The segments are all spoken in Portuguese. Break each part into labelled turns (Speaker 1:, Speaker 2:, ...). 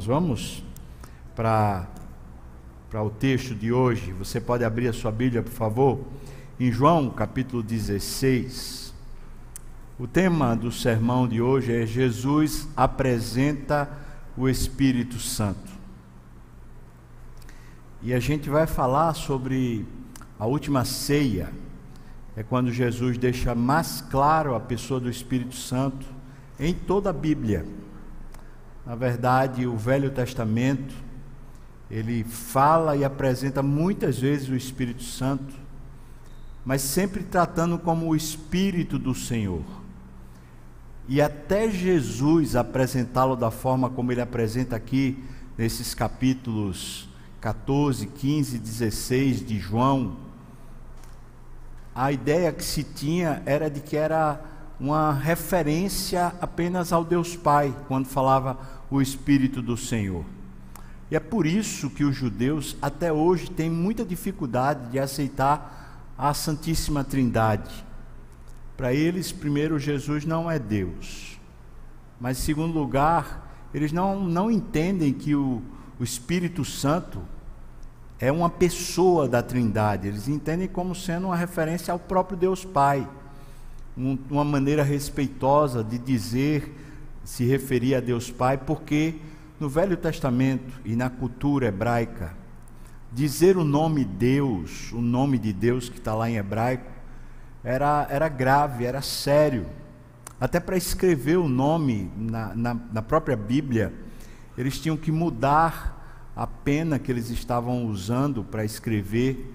Speaker 1: nós vamos para para o texto de hoje. Você pode abrir a sua Bíblia, por favor, em João capítulo 16. O tema do sermão de hoje é Jesus apresenta o Espírito Santo. E a gente vai falar sobre a última ceia. É quando Jesus deixa mais claro a pessoa do Espírito Santo em toda a Bíblia. Na verdade, o Velho Testamento, ele fala e apresenta muitas vezes o Espírito Santo, mas sempre tratando como o Espírito do Senhor. E até Jesus apresentá-lo da forma como ele apresenta aqui, nesses capítulos 14, 15, 16 de João, a ideia que se tinha era de que era uma referência apenas ao Deus Pai, quando falava o Espírito do Senhor. E é por isso que os judeus até hoje têm muita dificuldade de aceitar a Santíssima Trindade. Para eles, primeiro, Jesus não é Deus. Mas, em segundo lugar, eles não, não entendem que o, o Espírito Santo é uma pessoa da Trindade. Eles entendem como sendo uma referência ao próprio Deus Pai um, uma maneira respeitosa de dizer, se referir a Deus Pai, porque no Velho Testamento e na cultura hebraica, dizer o nome Deus, o nome de Deus que está lá em hebraico, era, era grave, era sério. Até para escrever o nome na, na, na própria Bíblia, eles tinham que mudar a pena que eles estavam usando para escrever.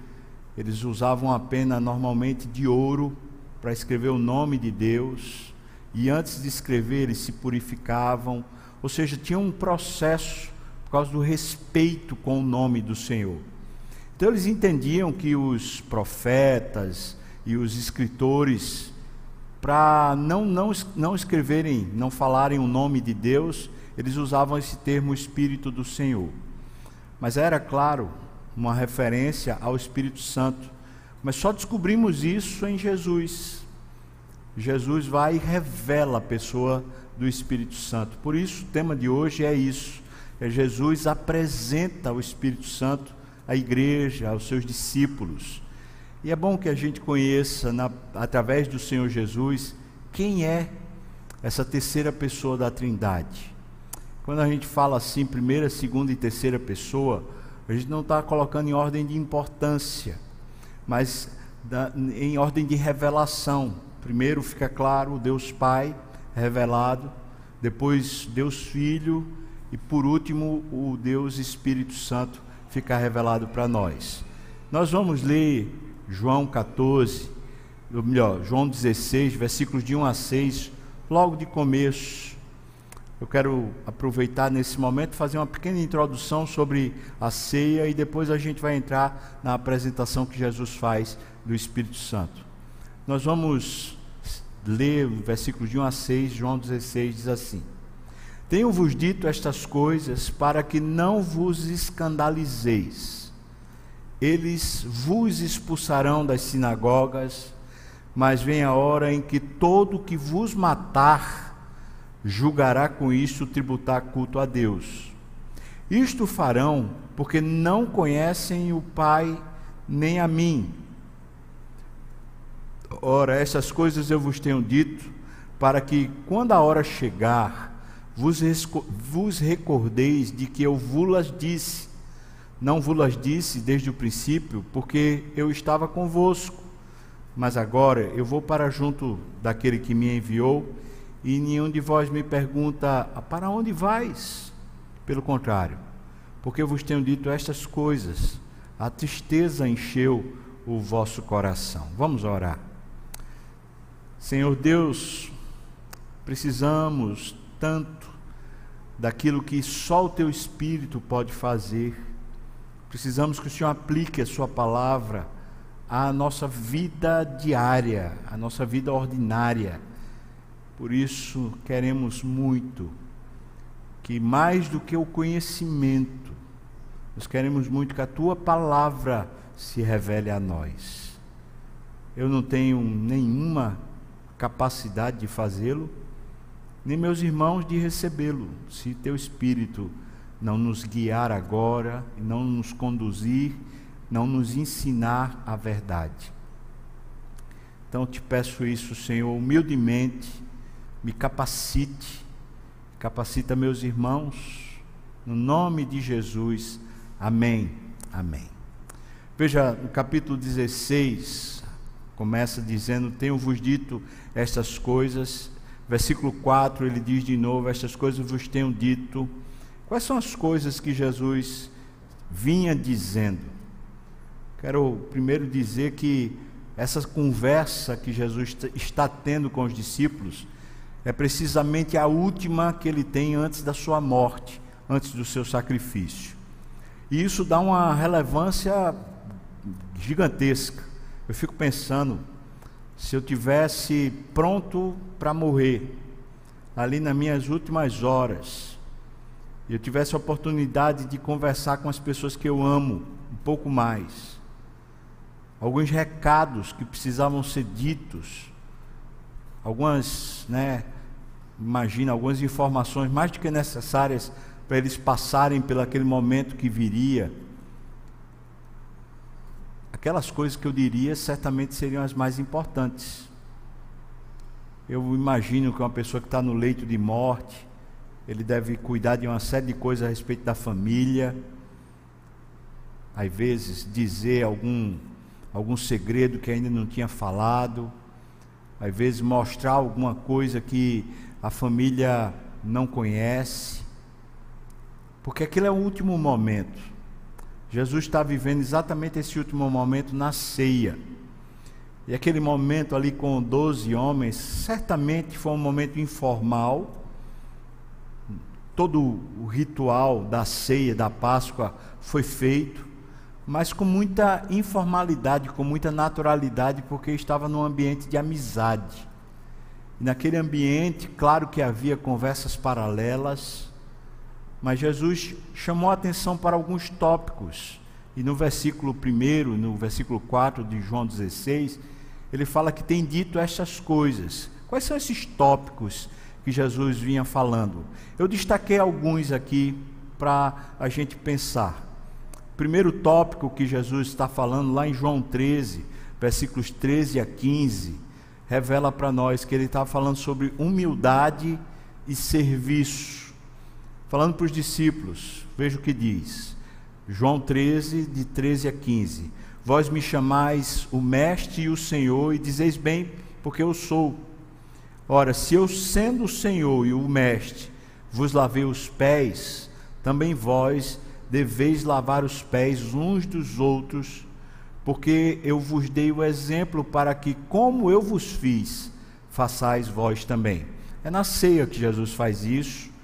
Speaker 1: Eles usavam a pena normalmente de ouro para escrever o nome de Deus, e antes de escrever eles se purificavam, ou seja, tinha um processo por causa do respeito com o nome do Senhor. Então eles entendiam que os profetas e os escritores, para não, não, não escreverem, não falarem o nome de Deus, eles usavam esse termo Espírito do Senhor. Mas era, claro, uma referência ao Espírito Santo. Mas só descobrimos isso em Jesus. Jesus vai e revela a pessoa do Espírito Santo. Por isso, o tema de hoje é isso. É Jesus apresenta o Espírito Santo à igreja, aos seus discípulos. E é bom que a gente conheça, na, através do Senhor Jesus, quem é essa terceira pessoa da Trindade. Quando a gente fala assim, primeira, segunda e terceira pessoa, a gente não está colocando em ordem de importância mas da, em ordem de revelação. Primeiro fica claro Deus Pai revelado, depois Deus Filho e por último o Deus Espírito Santo fica revelado para nós. Nós vamos ler João 14, ou melhor, João 16, versículos de 1 a 6, logo de começo. Eu quero aproveitar nesse momento fazer uma pequena introdução sobre a ceia e depois a gente vai entrar na apresentação que Jesus faz do Espírito Santo. Nós vamos ler o versículo de 1 a 6, João 16 diz assim: Tenho-vos dito estas coisas para que não vos escandalizeis. Eles vos expulsarão das sinagogas, mas vem a hora em que todo que vos matar julgará com isto tributar culto a Deus. Isto farão porque não conhecem o Pai nem a mim. Ora, essas coisas eu vos tenho dito, para que, quando a hora chegar, vos, vos recordeis de que eu vos disse. Não vos disse desde o princípio, porque eu estava convosco. Mas agora eu vou para junto daquele que me enviou e nenhum de vós me pergunta: Para onde vais? Pelo contrário, porque eu vos tenho dito estas coisas, a tristeza encheu o vosso coração. Vamos orar. Senhor Deus, precisamos tanto daquilo que só o teu Espírito pode fazer. Precisamos que o Senhor aplique a Sua palavra à nossa vida diária, à nossa vida ordinária por isso, queremos muito que, mais do que o conhecimento, nós queremos muito que a tua palavra se revele a nós. Eu não tenho nenhuma capacidade de fazê-lo, nem meus irmãos de recebê-lo, se teu Espírito não nos guiar agora, não nos conduzir, não nos ensinar a verdade. Então te peço isso, Senhor, humildemente, me capacite, capacita meus irmãos, no nome de Jesus. Amém. Amém. Veja, no capítulo 16, começa dizendo: Tenho-vos dito estas coisas. Versículo 4, ele diz de novo: Estas coisas vos tenho dito. Quais são as coisas que Jesus vinha dizendo? Quero primeiro dizer que essa conversa que Jesus está tendo com os discípulos é precisamente a última que ele tem antes da sua morte, antes do seu sacrifício. E isso dá uma relevância gigantesca. Eu fico pensando, se eu tivesse pronto para morrer, ali nas minhas últimas horas, e eu tivesse a oportunidade de conversar com as pessoas que eu amo um pouco mais, alguns recados que precisavam ser ditos, algumas, né, imagina, algumas informações mais do que necessárias para eles passarem pelo aquele momento que viria aquelas coisas que eu diria certamente seriam as mais importantes. Eu imagino que uma pessoa que está no leito de morte, ele deve cuidar de uma série de coisas a respeito da família, às vezes dizer algum, algum segredo que ainda não tinha falado, às vezes mostrar alguma coisa que a família não conhece, porque aquele é o último momento. Jesus está vivendo exatamente esse último momento na ceia. E aquele momento ali com 12 homens, certamente foi um momento informal. Todo o ritual da ceia, da Páscoa, foi feito, mas com muita informalidade, com muita naturalidade, porque estava num ambiente de amizade. E naquele ambiente, claro que havia conversas paralelas, mas Jesus chamou a atenção para alguns tópicos. E no versículo 1, no versículo 4 de João 16, ele fala que tem dito estas coisas. Quais são esses tópicos que Jesus vinha falando? Eu destaquei alguns aqui para a gente pensar. Primeiro tópico que Jesus está falando lá em João 13, versículos 13 a 15, revela para nós que ele está falando sobre humildade e serviço falando para os discípulos, veja o que diz. João 13, de 13 a 15. Vós me chamais o Mestre e o Senhor, e dizeis bem, porque eu sou. Ora, se eu, sendo o Senhor e o Mestre, vos lavei os pés, também vós deveis lavar os pés uns dos outros, porque eu vos dei o exemplo para que, como eu vos fiz, façais vós também. É na ceia que Jesus faz isso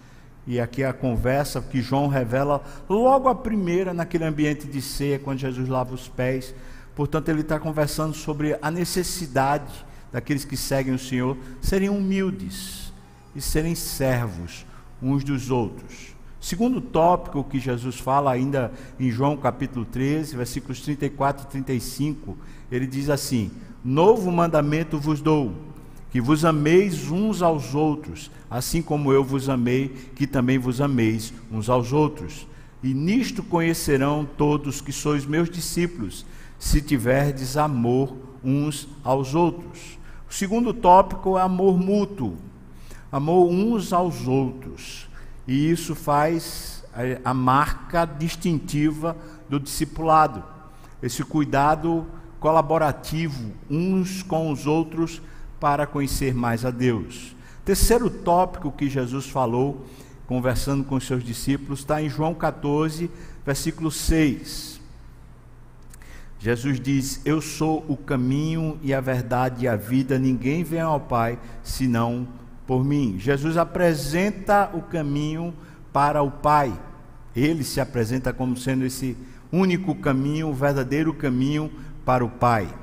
Speaker 1: e aqui é a conversa que João revela logo a primeira naquele ambiente de ceia, quando Jesus lava os pés. Portanto, ele está conversando sobre a necessidade daqueles que seguem o Senhor serem humildes e serem servos uns dos outros. Segundo tópico que Jesus fala ainda em João capítulo 13, versículos 34 e 35, ele diz assim: Novo mandamento vos dou que vos ameis uns aos outros, assim como eu vos amei, que também vos ameis uns aos outros. E nisto conhecerão todos que sois meus discípulos, se tiverdes amor uns aos outros. O segundo tópico é amor mútuo, amor uns aos outros. E isso faz a marca distintiva do discipulado, esse cuidado colaborativo uns com os outros para conhecer mais a Deus. Terceiro tópico que Jesus falou, conversando com seus discípulos, está em João 14, versículo 6. Jesus diz: Eu sou o caminho e a verdade e a vida, ninguém vem ao Pai senão por mim. Jesus apresenta o caminho para o Pai. Ele se apresenta como sendo esse único caminho, o verdadeiro caminho para o Pai.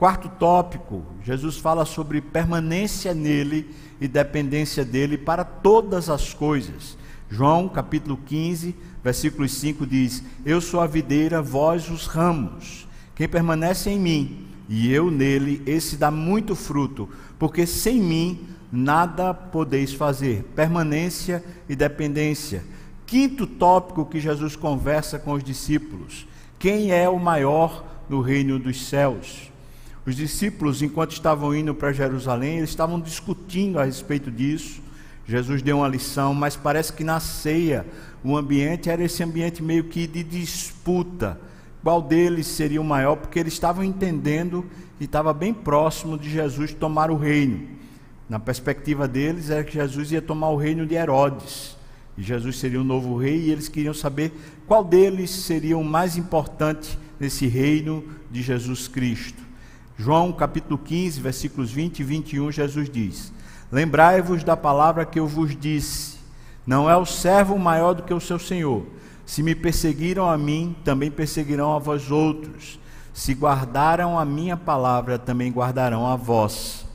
Speaker 1: Quarto tópico, Jesus fala sobre permanência nele e dependência dele para todas as coisas. João capítulo 15, versículo 5 diz: Eu sou a videira, vós os ramos. Quem permanece em mim e eu nele, esse dá muito fruto, porque sem mim nada podeis fazer. Permanência e dependência. Quinto tópico que Jesus conversa com os discípulos: quem é o maior no reino dos céus? Os discípulos, enquanto estavam indo para Jerusalém, eles estavam discutindo a respeito disso. Jesus deu uma lição, mas parece que na ceia o ambiente era esse ambiente meio que de disputa. Qual deles seria o maior? Porque eles estavam entendendo e estava bem próximo de Jesus tomar o reino. Na perspectiva deles, era que Jesus ia tomar o reino de Herodes. E Jesus seria o novo rei e eles queriam saber qual deles seria o mais importante nesse reino de Jesus Cristo. João capítulo 15, versículos 20 e 21, Jesus diz: Lembrai-vos da palavra que eu vos disse: Não é o servo maior do que o seu senhor. Se me perseguiram a mim, também perseguirão a vós outros. Se guardaram a minha palavra, também guardarão a vós.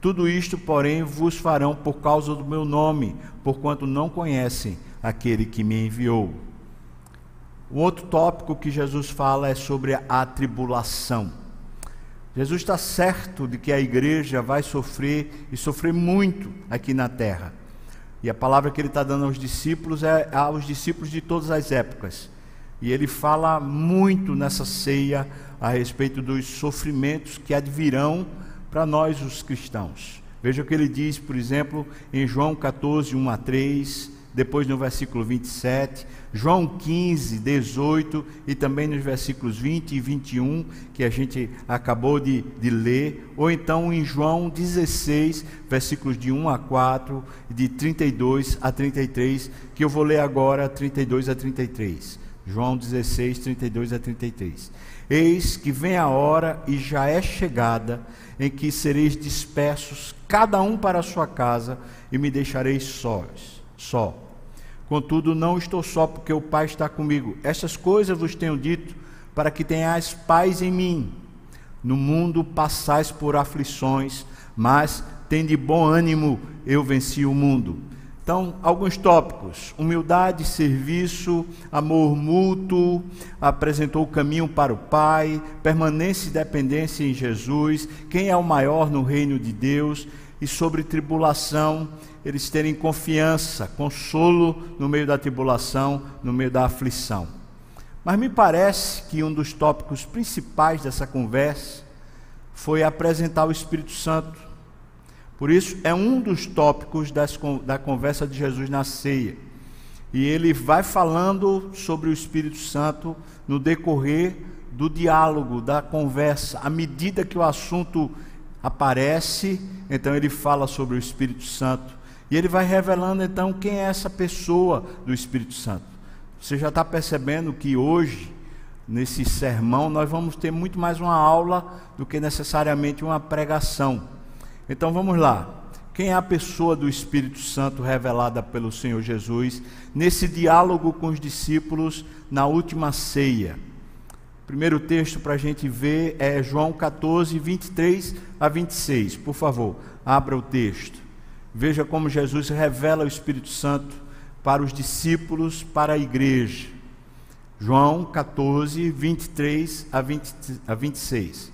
Speaker 1: Tudo isto, porém, vos farão por causa do meu nome, porquanto não conhecem aquele que me enviou. O outro tópico que Jesus fala é sobre a tribulação. Jesus está certo de que a igreja vai sofrer e sofrer muito aqui na terra. E a palavra que ele está dando aos discípulos é aos discípulos de todas as épocas. E ele fala muito nessa ceia a respeito dos sofrimentos que advirão para nós, os cristãos. Veja o que ele diz, por exemplo, em João 14, 1 a 3, depois no versículo 27, João 15, 18 e também nos versículos 20 e 21, que a gente acabou de, de ler, ou então em João 16, versículos de 1 a 4, de 32 a 33, que eu vou ler agora, 32 a 33. João 16, 32 a 33. Eis que vem a hora e já é chegada em que sereis dispersos, cada um para a sua casa, e me deixareis sós, só. Contudo, não estou só, porque o Pai está comigo. Estas coisas vos tenho dito, para que tenhais paz em mim. No mundo passais por aflições, mas tende bom ânimo, eu venci o mundo. Então, alguns tópicos: humildade, serviço, amor mútuo, apresentou o caminho para o Pai, permanência e dependência em Jesus, quem é o maior no reino de Deus, e sobre tribulação, eles terem confiança, consolo no meio da tribulação, no meio da aflição. Mas me parece que um dos tópicos principais dessa conversa foi apresentar o Espírito Santo por isso, é um dos tópicos das, da conversa de Jesus na ceia. E ele vai falando sobre o Espírito Santo no decorrer do diálogo, da conversa. À medida que o assunto aparece, então ele fala sobre o Espírito Santo. E ele vai revelando então quem é essa pessoa do Espírito Santo. Você já está percebendo que hoje, nesse sermão, nós vamos ter muito mais uma aula do que necessariamente uma pregação. Então vamos lá. Quem é a pessoa do Espírito Santo revelada pelo Senhor Jesus nesse diálogo com os discípulos na última ceia? Primeiro texto para a gente ver é João 14, 23 a 26. Por favor, abra o texto. Veja como Jesus revela o Espírito Santo para os discípulos, para a igreja. João 14, 23 a, 20, a 26.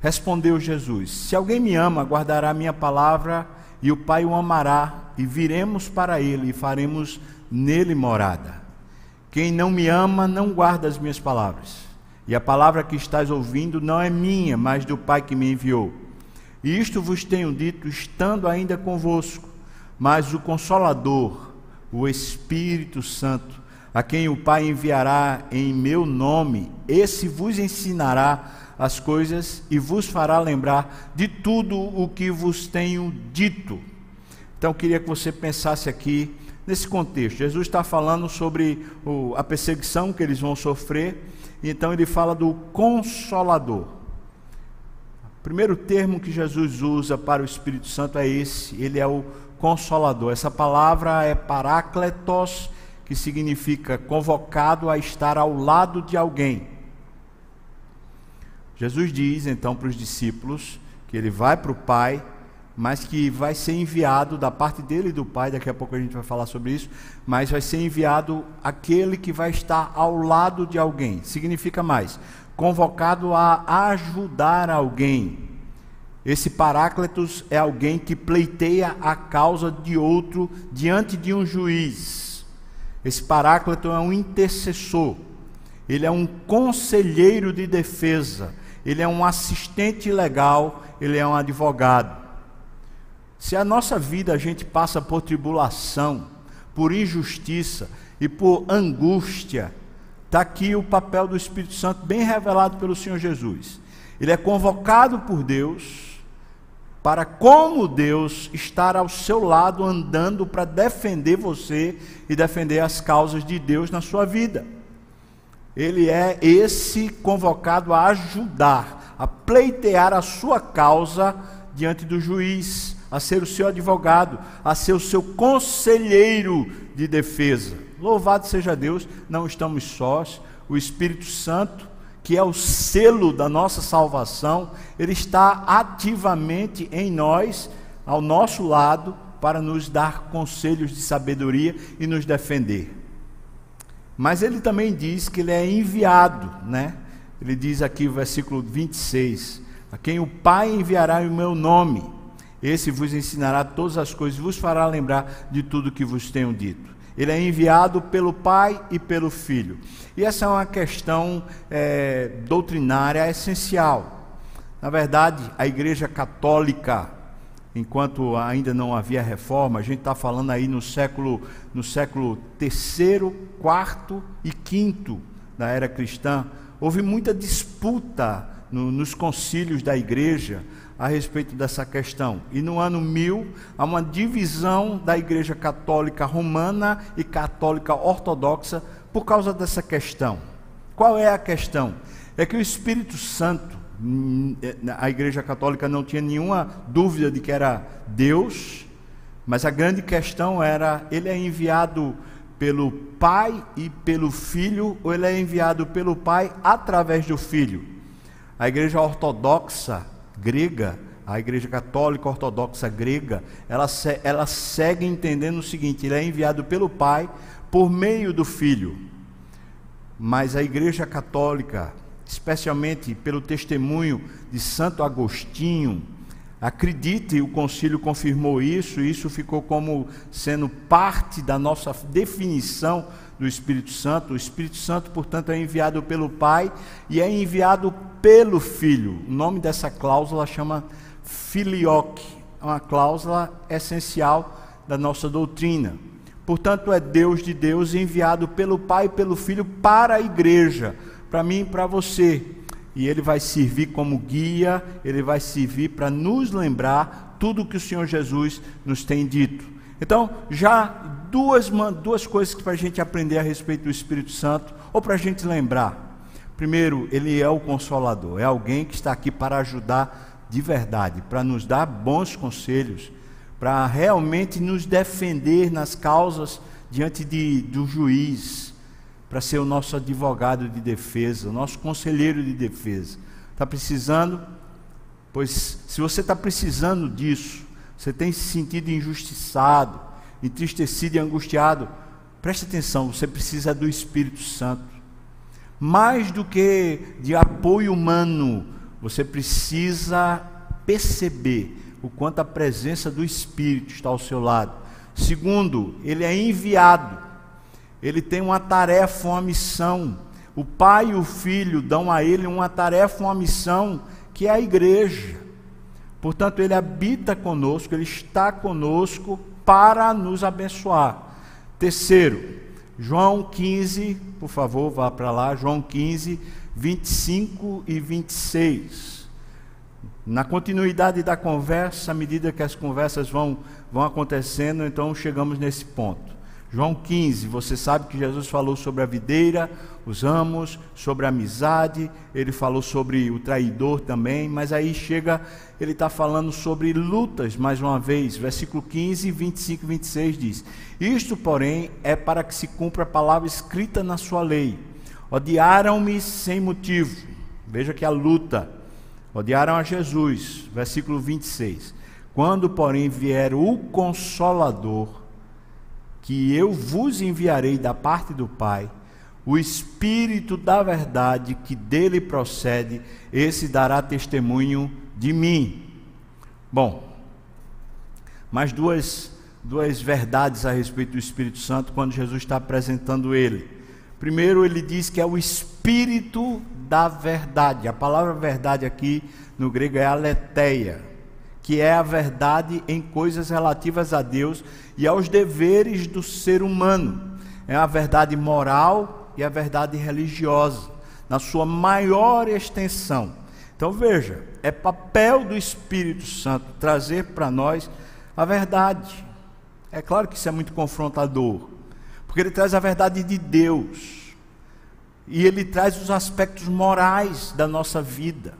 Speaker 1: Respondeu Jesus: Se alguém me ama, guardará a minha palavra, e o Pai o amará, e viremos para ele e faremos nele morada. Quem não me ama, não guarda as minhas palavras. E a palavra que estás ouvindo não é minha, mas do Pai que me enviou. E isto vos tenho dito, estando ainda convosco. Mas o Consolador, o Espírito Santo, a quem o Pai enviará em meu nome, esse vos ensinará as coisas e vos fará lembrar de tudo o que vos tenho dito. Então eu queria que você pensasse aqui nesse contexto. Jesus está falando sobre a perseguição que eles vão sofrer, então ele fala do consolador. O primeiro termo que Jesus usa para o Espírito Santo é esse, ele é o consolador. Essa palavra é parácletos, que significa convocado a estar ao lado de alguém. Jesus diz então para os discípulos que ele vai para o Pai, mas que vai ser enviado da parte dele e do Pai, daqui a pouco a gente vai falar sobre isso, mas vai ser enviado aquele que vai estar ao lado de alguém. Significa mais, convocado a ajudar alguém. Esse Paráclitos é alguém que pleiteia a causa de outro diante de um juiz. Esse Paráclito é um intercessor, ele é um conselheiro de defesa, ele é um assistente legal, ele é um advogado. Se a nossa vida a gente passa por tribulação, por injustiça e por angústia, está aqui o papel do Espírito Santo bem revelado pelo Senhor Jesus. Ele é convocado por Deus para, como Deus, estar ao seu lado andando para defender você e defender as causas de Deus na sua vida. Ele é esse convocado a ajudar, a pleitear a sua causa diante do juiz, a ser o seu advogado, a ser o seu conselheiro de defesa. Louvado seja Deus, não estamos sós, o Espírito Santo que é o selo da nossa salvação, ele está ativamente em nós, ao nosso lado, para nos dar conselhos de sabedoria e nos defender. Mas ele também diz que ele é enviado, né? Ele diz aqui versículo 26: A quem o Pai enviará em meu nome, esse vos ensinará todas as coisas, vos fará lembrar de tudo que vos tenho dito. Ele é enviado pelo Pai e pelo Filho. E essa é uma questão é, doutrinária essencial. Na verdade, a Igreja Católica, enquanto ainda não havia reforma, a gente está falando aí no século no século terceiro, quarto e quinto da era cristã, houve muita disputa no, nos concílios da Igreja a respeito dessa questão. E no ano 1000, há uma divisão da Igreja Católica Romana e Católica Ortodoxa por causa dessa questão. Qual é a questão? É que o Espírito Santo, hum, a Igreja Católica não tinha nenhuma dúvida de que era Deus, mas a grande questão era: ele é enviado pelo Pai e pelo Filho, ou ele é enviado pelo Pai através do Filho? A Igreja Ortodoxa grega, a Igreja Católica Ortodoxa grega, ela, ela segue entendendo o seguinte: ele é enviado pelo Pai por meio do Filho. Mas a Igreja Católica, especialmente pelo testemunho de Santo Agostinho, acredite, o concílio confirmou isso, isso ficou como sendo parte da nossa definição do Espírito Santo. O Espírito Santo, portanto, é enviado pelo Pai e é enviado pelo Filho. O nome dessa cláusula chama filioque, é uma cláusula essencial da nossa doutrina. Portanto, é Deus de Deus enviado pelo Pai e pelo Filho para a igreja, para mim e para você. E ele vai servir como guia, ele vai servir para nos lembrar tudo o que o Senhor Jesus nos tem dito. Então, já duas, duas coisas para a gente aprender a respeito do Espírito Santo, ou para a gente lembrar. Primeiro, ele é o consolador, é alguém que está aqui para ajudar de verdade, para nos dar bons conselhos, para realmente nos defender nas causas diante de, do juiz, para ser o nosso advogado de defesa, o nosso conselheiro de defesa. Está precisando? Pois se você está precisando disso, você tem se sentido injustiçado, entristecido e angustiado, preste atenção, você precisa do Espírito Santo. Mais do que de apoio humano, você precisa perceber o quanto a presença do Espírito está ao seu lado. Segundo, ele é enviado. Ele tem uma tarefa, uma missão. O pai e o filho dão a ele uma tarefa, uma missão, que é a igreja. Portanto, ele habita conosco, ele está conosco para nos abençoar. Terceiro, João 15, por favor, vá para lá, João 15, 25 e 26. Na continuidade da conversa, à medida que as conversas vão, vão acontecendo, então chegamos nesse ponto. João 15, você sabe que Jesus falou sobre a videira, os ramos, sobre a amizade, ele falou sobre o traidor também, mas aí chega, ele está falando sobre lutas mais uma vez. Versículo 15, 25 e 26 diz: Isto, porém, é para que se cumpra a palavra escrita na sua lei. Odiaram-me sem motivo. Veja que a luta. Odiaram a Jesus. Versículo 26. Quando, porém, vier o Consolador, que eu vos enviarei da parte do Pai, o Espírito da verdade que dele procede, esse dará testemunho de mim. Bom, mais duas, duas verdades a respeito do Espírito Santo quando Jesus está apresentando ele. Primeiro, ele diz que é o Espírito da verdade. A palavra verdade aqui no grego é aletheia, que é a verdade em coisas relativas a Deus e aos deveres do ser humano. É a verdade moral e a verdade religiosa, na sua maior extensão. Então veja, é papel do Espírito Santo trazer para nós a verdade. É claro que isso é muito confrontador, porque ele traz a verdade de Deus. E ele traz os aspectos morais da nossa vida.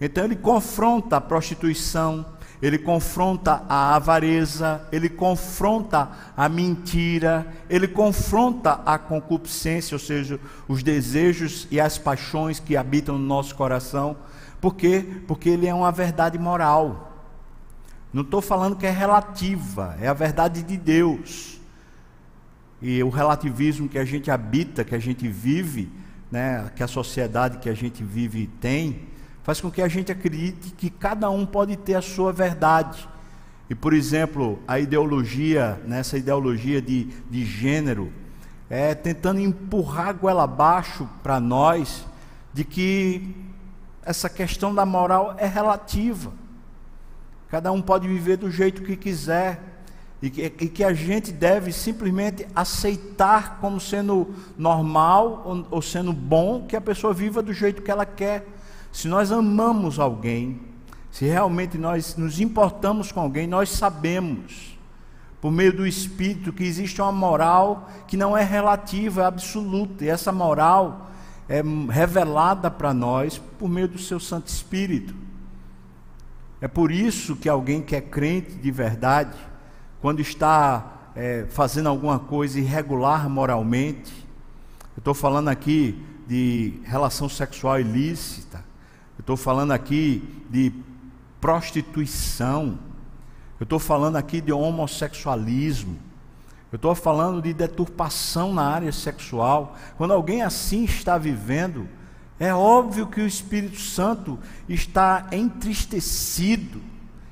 Speaker 1: Então ele confronta a prostituição, ele confronta a avareza, ele confronta a mentira, ele confronta a concupiscência, ou seja, os desejos e as paixões que habitam no nosso coração. Por quê? Porque ele é uma verdade moral. Não estou falando que é relativa, é a verdade de Deus. E o relativismo que a gente habita, que a gente vive, né, que a sociedade que a gente vive tem, faz com que a gente acredite que cada um pode ter a sua verdade. E, por exemplo, a ideologia, nessa ideologia de, de gênero, é tentando empurrar a goela abaixo para nós de que essa questão da moral é relativa. Cada um pode viver do jeito que quiser. E que, e que a gente deve simplesmente aceitar como sendo normal ou, ou sendo bom que a pessoa viva do jeito que ela quer. Se nós amamos alguém, se realmente nós nos importamos com alguém, nós sabemos, por meio do Espírito, que existe uma moral que não é relativa, é absoluta, e essa moral é revelada para nós por meio do seu Santo Espírito. É por isso que alguém que é crente de verdade, quando está é, fazendo alguma coisa irregular moralmente, eu estou falando aqui de relação sexual ilícita, estou falando aqui de prostituição. Eu estou falando aqui de homossexualismo. Eu estou falando de deturpação na área sexual. Quando alguém assim está vivendo, é óbvio que o Espírito Santo está entristecido.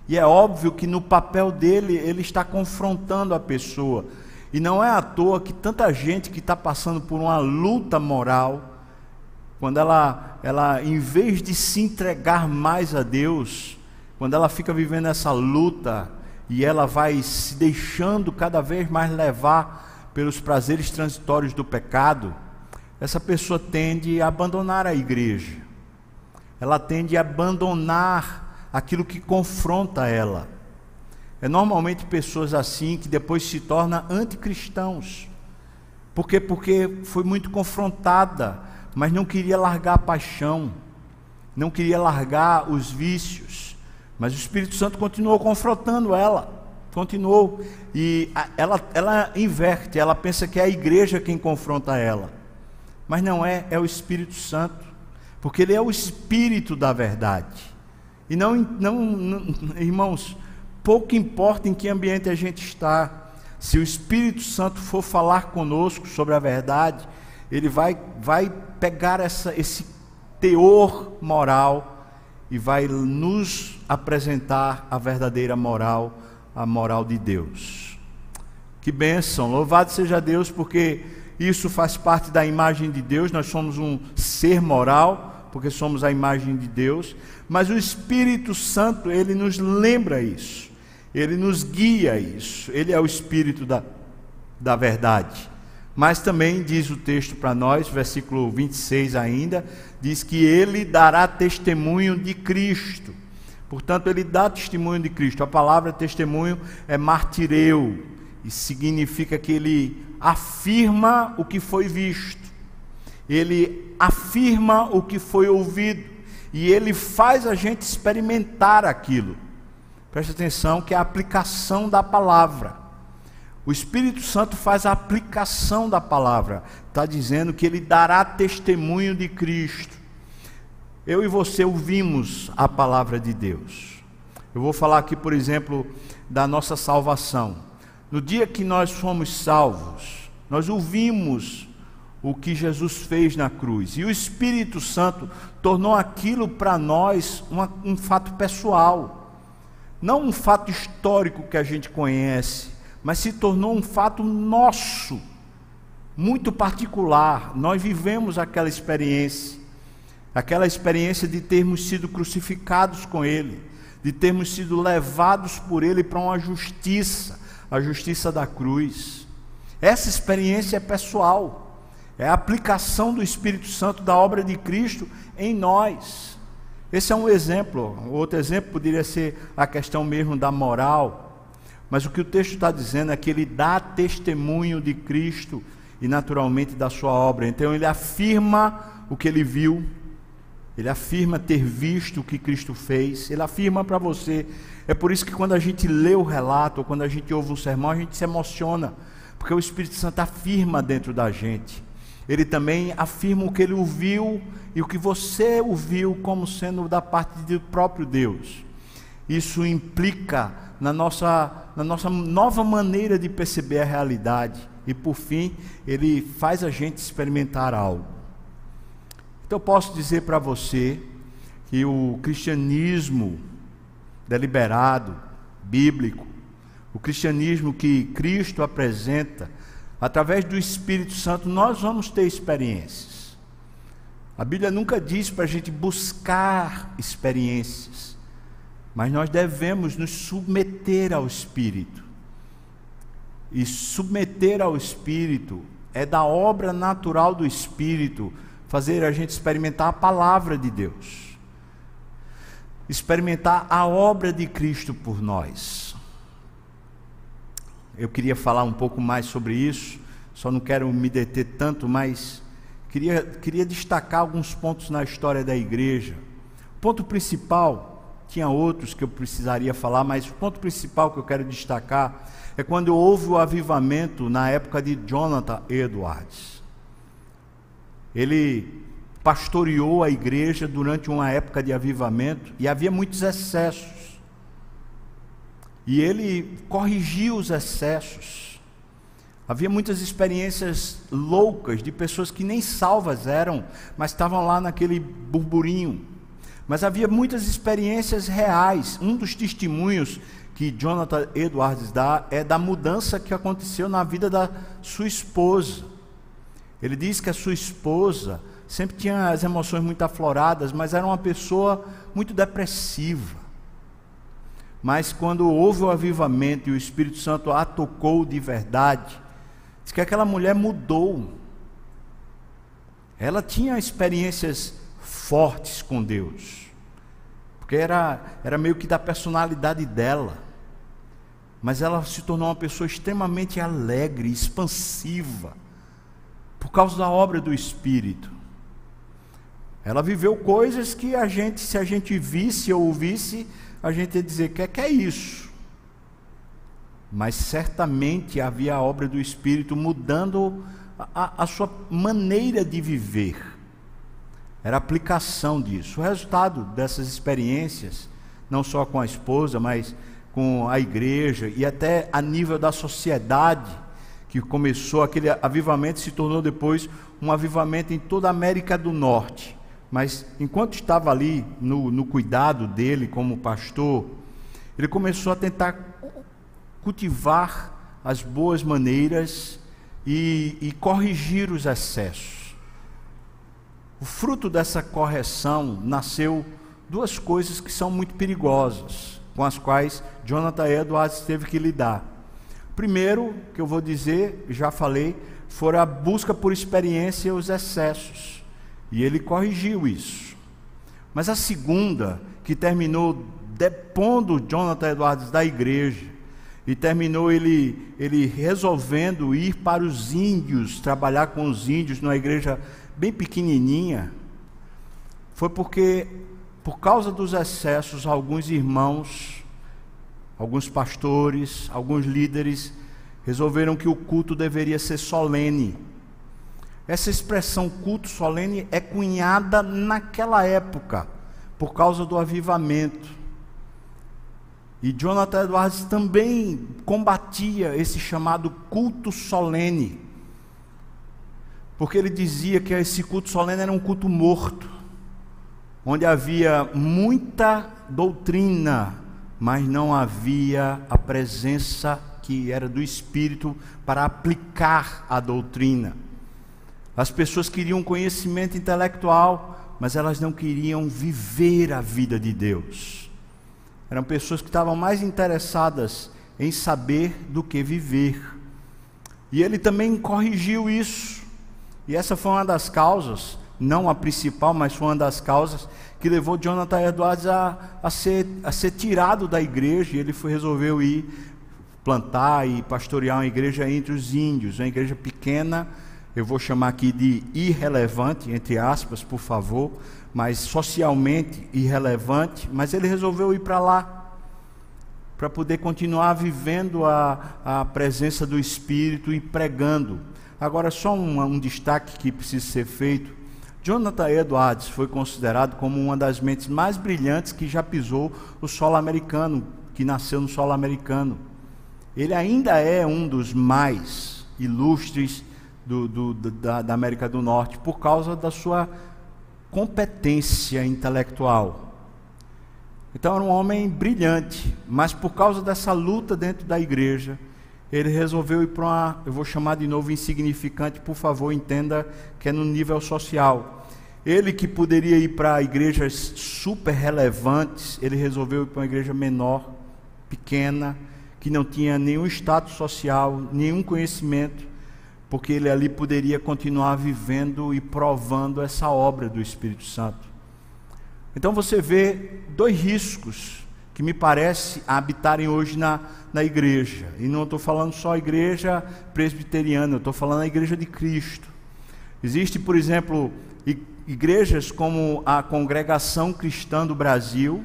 Speaker 1: E é óbvio que no papel dele, ele está confrontando a pessoa. E não é à toa que tanta gente que está passando por uma luta moral, quando ela, ela, em vez de se entregar mais a Deus, quando ela fica vivendo essa luta e ela vai se deixando cada vez mais levar pelos prazeres transitórios do pecado, essa pessoa tende a abandonar a igreja, ela tende a abandonar aquilo que confronta ela. É normalmente pessoas assim que depois se tornam anticristãos. Por quê? Porque foi muito confrontada mas não queria largar a paixão, não queria largar os vícios. Mas o Espírito Santo continuou confrontando ela, continuou. E ela, ela inverte, ela pensa que é a igreja quem confronta ela. Mas não é, é o Espírito Santo, porque ele é o Espírito da verdade. E não, não, não irmãos, pouco importa em que ambiente a gente está, se o Espírito Santo for falar conosco sobre a verdade, ele vai, vai pegar essa, esse teor moral e vai nos apresentar a verdadeira moral, a moral de Deus. Que bênção! Louvado seja Deus, porque isso faz parte da imagem de Deus, nós somos um ser moral, porque somos a imagem de Deus, mas o Espírito Santo, ele nos lembra isso, ele nos guia isso, ele é o Espírito da, da verdade. Mas também diz o texto para nós, versículo 26 ainda, diz que ele dará testemunho de Cristo. Portanto, ele dá testemunho de Cristo. A palavra testemunho é martireu, e significa que ele afirma o que foi visto, ele afirma o que foi ouvido, e ele faz a gente experimentar aquilo. Preste atenção que é a aplicação da palavra. O Espírito Santo faz a aplicação da palavra. Está dizendo que ele dará testemunho de Cristo. Eu e você ouvimos a palavra de Deus. Eu vou falar aqui, por exemplo, da nossa salvação. No dia que nós fomos salvos, nós ouvimos o que Jesus fez na cruz. E o Espírito Santo tornou aquilo para nós uma, um fato pessoal, não um fato histórico que a gente conhece mas se tornou um fato nosso, muito particular. Nós vivemos aquela experiência, aquela experiência de termos sido crucificados com Ele, de termos sido levados por Ele para uma justiça, a justiça da cruz. Essa experiência é pessoal, é a aplicação do Espírito Santo da obra de Cristo em nós. Esse é um exemplo. Outro exemplo poderia ser a questão mesmo da moral. Mas o que o texto está dizendo é que ele dá testemunho de Cristo e naturalmente da sua obra. Então ele afirma o que ele viu, ele afirma ter visto o que Cristo fez, ele afirma para você. É por isso que quando a gente lê o relato, ou quando a gente ouve o sermão, a gente se emociona, porque o Espírito Santo afirma dentro da gente. Ele também afirma o que ele ouviu e o que você ouviu como sendo da parte do próprio Deus. Isso implica na nossa, na nossa nova maneira de perceber a realidade. E por fim, ele faz a gente experimentar algo. Então eu posso dizer para você que o cristianismo deliberado, bíblico, o cristianismo que Cristo apresenta, através do Espírito Santo, nós vamos ter experiências. A Bíblia nunca diz para a gente buscar experiências, mas nós devemos nos submeter ao Espírito. E submeter ao Espírito é da obra natural do Espírito fazer a gente experimentar a palavra de Deus, experimentar a obra de Cristo por nós. Eu queria falar um pouco mais sobre isso, só não quero me deter tanto, mas queria, queria destacar alguns pontos na história da igreja. O ponto principal, tinha outros que eu precisaria falar, mas o ponto principal que eu quero destacar é quando houve o avivamento na época de Jonathan Edwards. Ele pastoreou a igreja durante uma época de avivamento e havia muitos excessos. E ele corrigiu os excessos. Havia muitas experiências loucas de pessoas que nem salvas eram, mas estavam lá naquele burburinho. Mas havia muitas experiências reais. Um dos testemunhos que Jonathan Edwards dá é da mudança que aconteceu na vida da sua esposa. Ele diz que a sua esposa sempre tinha as emoções muito afloradas, mas era uma pessoa muito depressiva. Mas quando houve o avivamento e o Espírito Santo a tocou de verdade, diz que aquela mulher mudou. Ela tinha experiências fortes com Deus, porque era, era meio que da personalidade dela mas ela se tornou uma pessoa extremamente alegre, expansiva, por causa da obra do Espírito. Ela viveu coisas que a gente, se a gente visse ou ouvisse, a gente ia dizer que é, que é isso. Mas certamente havia a obra do Espírito mudando a, a sua maneira de viver. Era a aplicação disso. O resultado dessas experiências, não só com a esposa, mas com a igreja e até a nível da sociedade, que começou aquele avivamento, se tornou depois um avivamento em toda a América do Norte. Mas enquanto estava ali no, no cuidado dele como pastor, ele começou a tentar cultivar as boas maneiras e, e corrigir os excessos. O fruto dessa correção nasceu duas coisas que são muito perigosas com as quais Jonathan Edwards teve que lidar. Primeiro, que eu vou dizer, já falei, foi a busca por experiência e os excessos. E ele corrigiu isso. Mas a segunda, que terminou depondo Jonathan Edwards da igreja, e terminou ele, ele resolvendo ir para os índios, trabalhar com os índios numa igreja bem pequenininha, foi porque por causa dos excessos, alguns irmãos, alguns pastores, alguns líderes resolveram que o culto deveria ser solene. Essa expressão culto solene é cunhada naquela época, por causa do avivamento. E Jonathan Edwards também combatia esse chamado culto solene, porque ele dizia que esse culto solene era um culto morto onde havia muita doutrina, mas não havia a presença que era do Espírito para aplicar a doutrina. As pessoas queriam conhecimento intelectual, mas elas não queriam viver a vida de Deus. Eram pessoas que estavam mais interessadas em saber do que viver. E ele também corrigiu isso. E essa foi uma das causas, não a principal, mas foi uma das causas que levou Jonathan Edwards a, a, ser, a ser tirado da igreja. E ele foi, resolveu ir plantar e pastorear uma igreja entre os índios, uma igreja pequena, eu vou chamar aqui de irrelevante, entre aspas, por favor, mas socialmente irrelevante, mas ele resolveu ir para lá, para poder continuar vivendo a, a presença do Espírito e pregando. Agora, só um, um destaque que precisa ser feito. Jonathan Edwards foi considerado como uma das mentes mais brilhantes que já pisou o solo americano, que nasceu no solo americano. Ele ainda é um dos mais ilustres do, do, da, da América do Norte por causa da sua competência intelectual. Então era um homem brilhante, mas por causa dessa luta dentro da igreja, ele resolveu ir para uma, eu vou chamar de novo insignificante, por favor, entenda que é no nível social. Ele que poderia ir para igrejas super relevantes, ele resolveu ir para uma igreja menor, pequena, que não tinha nenhum status social, nenhum conhecimento, porque ele ali poderia continuar vivendo e provando essa obra do Espírito Santo. Então você vê dois riscos que me parece habitarem hoje na, na igreja. E não estou falando só a igreja presbiteriana, estou falando a igreja de Cristo. Existe, por exemplo, igrejas como a Congregação Cristã do Brasil,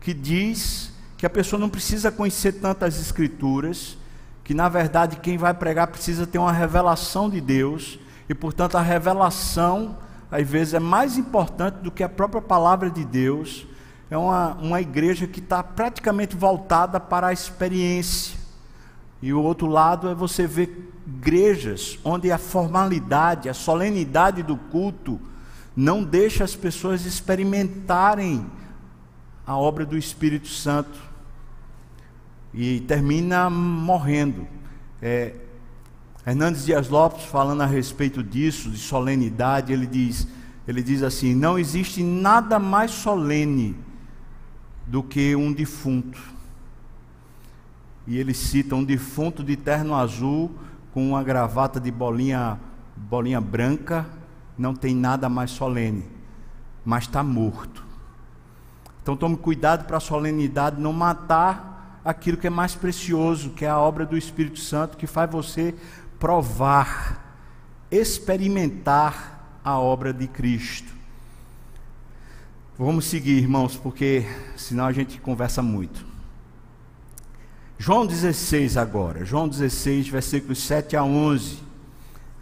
Speaker 1: que diz que a pessoa não precisa conhecer tantas escrituras, que na verdade quem vai pregar precisa ter uma revelação de Deus, e portanto a revelação às vezes é mais importante do que a própria palavra de Deus. É uma, uma igreja que está praticamente voltada para a experiência. E o outro lado é você ver igrejas onde a formalidade, a solenidade do culto não deixa as pessoas experimentarem a obra do Espírito Santo e termina morrendo. É, Hernandes Dias Lopes, falando a respeito disso, de solenidade, ele diz, ele diz assim: não existe nada mais solene do que um defunto. E ele cita um defunto de terno azul com uma gravata de bolinha, bolinha branca, não tem nada mais solene, mas está morto. Então tome cuidado para a solenidade não matar aquilo que é mais precioso, que é a obra do Espírito Santo, que faz você provar, experimentar a obra de Cristo. Vamos seguir, irmãos, porque senão a gente conversa muito. João 16 agora, João 16, versículos 7 a 11.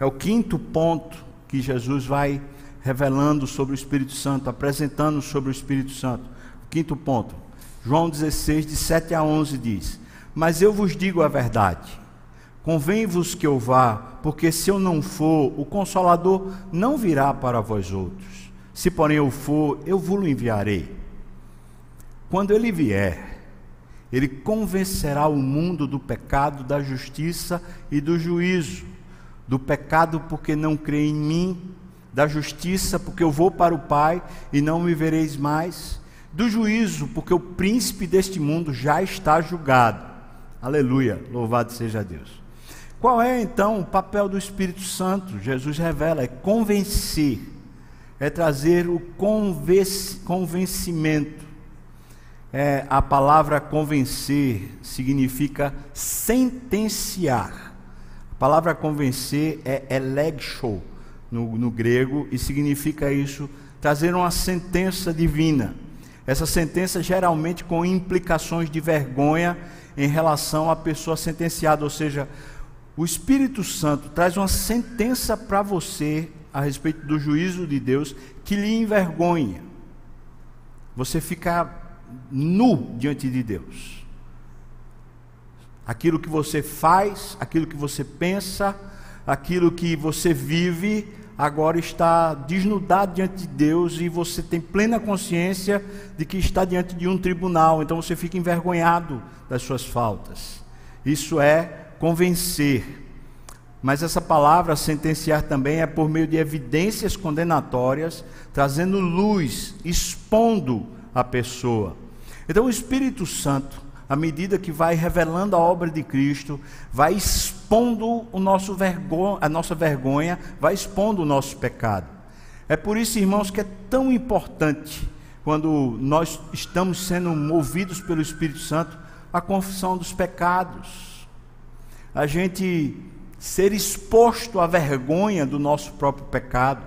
Speaker 1: É o quinto ponto que Jesus vai revelando sobre o Espírito Santo, apresentando sobre o Espírito Santo. Quinto ponto. João 16, de 7 a 11 diz: Mas eu vos digo a verdade. Convém-vos que eu vá, porque se eu não for, o Consolador não virá para vós outros. Se porém eu for, eu vos enviarei. Quando ele vier, ele convencerá o mundo do pecado, da justiça e do juízo. Do pecado, porque não crê em mim, da justiça, porque eu vou para o Pai e não me vereis mais do juízo, porque o príncipe deste mundo já está julgado. Aleluia, louvado seja Deus. Qual é então o papel do Espírito Santo? Jesus revela: é convencer, é trazer o convencimento. É, a palavra convencer significa sentenciar. A palavra convencer é elegcho no, no grego e significa isso, trazer uma sentença divina essa sentença geralmente com implicações de vergonha em relação à pessoa sentenciada, ou seja, o Espírito Santo traz uma sentença para você a respeito do juízo de Deus que lhe envergonha. Você fica nu diante de Deus. Aquilo que você faz, aquilo que você pensa, aquilo que você vive, agora está desnudado diante de Deus e você tem plena consciência de que está diante de um tribunal, então você fica envergonhado das suas faltas. Isso é convencer. Mas essa palavra sentenciar também é por meio de evidências condenatórias, trazendo luz, expondo a pessoa. Então o Espírito Santo, à medida que vai revelando a obra de Cristo, vai expondo o nosso vergonha, a nossa vergonha, vai expondo o nosso pecado. É por isso, irmãos, que é tão importante quando nós estamos sendo movidos pelo Espírito Santo a confissão dos pecados. A gente ser exposto à vergonha do nosso próprio pecado.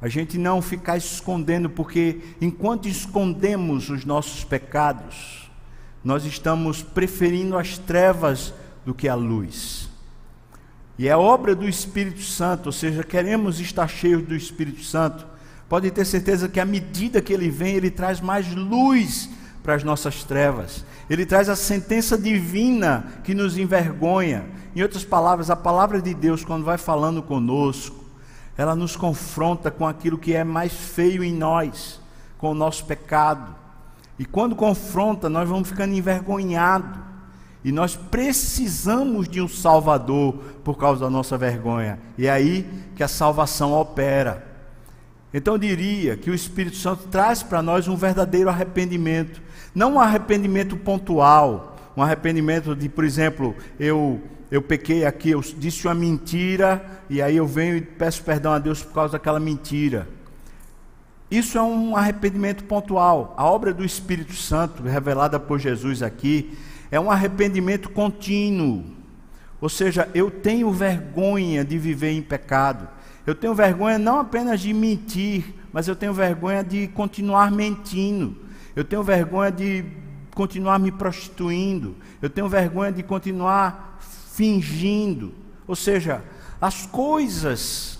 Speaker 1: A gente não ficar escondendo, porque enquanto escondemos os nossos pecados, nós estamos preferindo as trevas do que a luz. E é obra do Espírito Santo, ou seja, queremos estar cheios do Espírito Santo. Pode ter certeza que à medida que ele vem, ele traz mais luz para as nossas trevas. Ele traz a sentença divina que nos envergonha. Em outras palavras, a palavra de Deus, quando vai falando conosco, ela nos confronta com aquilo que é mais feio em nós, com o nosso pecado. E quando confronta, nós vamos ficando envergonhados. E nós precisamos de um Salvador por causa da nossa vergonha. E é aí que a salvação opera. Então eu diria que o Espírito Santo traz para nós um verdadeiro arrependimento. Não um arrependimento pontual, um arrependimento de, por exemplo, eu eu pequei aqui, eu disse uma mentira e aí eu venho e peço perdão a Deus por causa daquela mentira. Isso é um arrependimento pontual. A obra do Espírito Santo, revelada por Jesus aqui, é um arrependimento contínuo. Ou seja, eu tenho vergonha de viver em pecado. Eu tenho vergonha não apenas de mentir, mas eu tenho vergonha de continuar mentindo. Eu tenho vergonha de continuar me prostituindo. Eu tenho vergonha de continuar fingindo. Ou seja, as coisas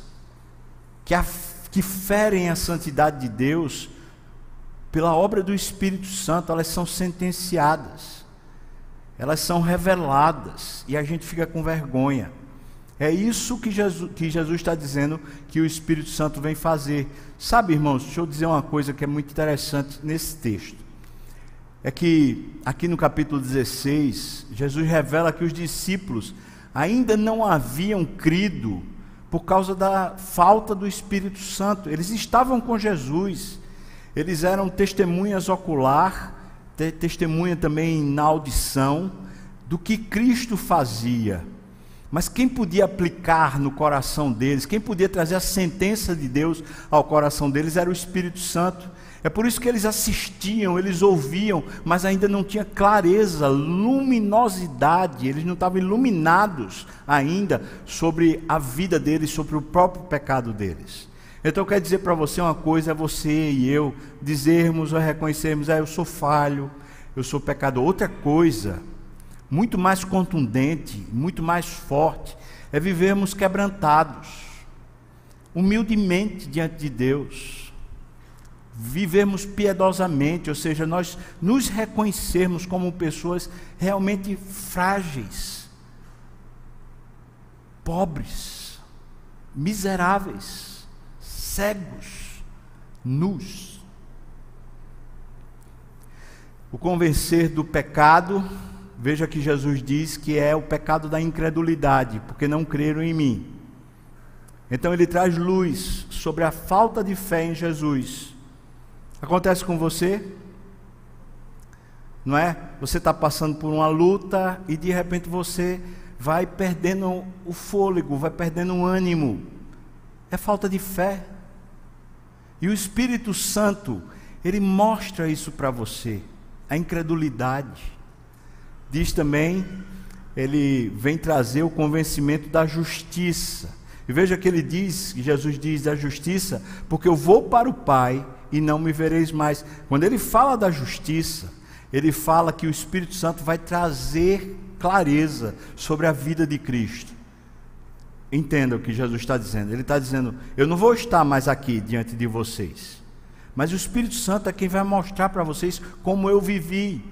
Speaker 1: que, a, que ferem a santidade de Deus, pela obra do Espírito Santo, elas são sentenciadas, elas são reveladas e a gente fica com vergonha. É isso que Jesus, que Jesus está dizendo que o Espírito Santo vem fazer. Sabe, irmãos, deixa eu dizer uma coisa que é muito interessante nesse texto. É que aqui no capítulo 16, Jesus revela que os discípulos ainda não haviam crido por causa da falta do Espírito Santo. Eles estavam com Jesus, eles eram testemunhas ocular, testemunha também na audição do que Cristo fazia. Mas quem podia aplicar no coração deles, quem podia trazer a sentença de Deus ao coração deles era o Espírito Santo. É por isso que eles assistiam, eles ouviam, mas ainda não tinha clareza, luminosidade, eles não estavam iluminados ainda sobre a vida deles, sobre o próprio pecado deles. Então quero dizer para você uma coisa, é você e eu dizermos ou reconhecermos, ah, eu sou falho, eu sou pecador. Outra coisa, muito mais contundente, muito mais forte, é vivermos quebrantados, humildemente diante de Deus vivermos piedosamente, ou seja, nós nos reconhecermos como pessoas realmente frágeis, pobres, miseráveis, cegos, nus. O convencer do pecado, veja que Jesus diz que é o pecado da incredulidade, porque não creram em mim. Então ele traz luz sobre a falta de fé em Jesus Acontece com você? Não é? Você está passando por uma luta e de repente você vai perdendo o fôlego, vai perdendo o ânimo. É falta de fé. E o Espírito Santo, ele mostra isso para você, a incredulidade. Diz também, ele vem trazer o convencimento da justiça. E veja que ele diz, que Jesus diz da justiça, porque eu vou para o Pai e não me vereis mais. Quando ele fala da justiça, ele fala que o Espírito Santo vai trazer clareza sobre a vida de Cristo. Entenda o que Jesus está dizendo. Ele está dizendo: Eu não vou estar mais aqui diante de vocês, mas o Espírito Santo é quem vai mostrar para vocês como eu vivi.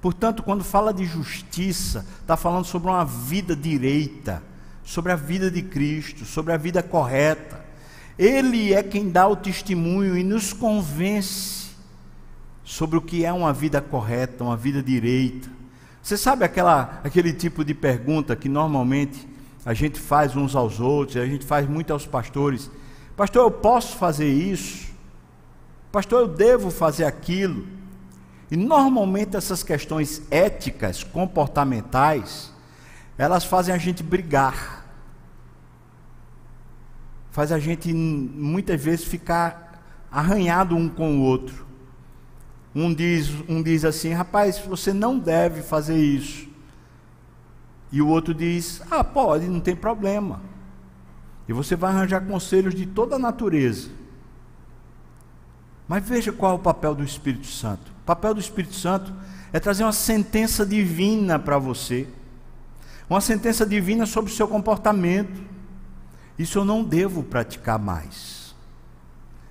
Speaker 1: Portanto, quando fala de justiça, está falando sobre uma vida direita, sobre a vida de Cristo, sobre a vida correta. Ele é quem dá o testemunho e nos convence sobre o que é uma vida correta, uma vida direita, Você sabe aquela, aquele tipo de pergunta que normalmente a gente faz uns aos outros, a gente faz muito aos pastores: Pastor, eu posso fazer isso? Pastor, eu devo fazer aquilo? E normalmente essas questões éticas, comportamentais, elas fazem a gente brigar. Faz a gente muitas vezes ficar arranhado um com o outro. Um diz, um diz assim, rapaz, você não deve fazer isso. E o outro diz, ah, pode, não tem problema. E você vai arranjar conselhos de toda a natureza. Mas veja qual é o papel do Espírito Santo. Papel do Espírito Santo é trazer uma sentença divina para você. Uma sentença divina sobre o seu comportamento. Isso eu não devo praticar mais.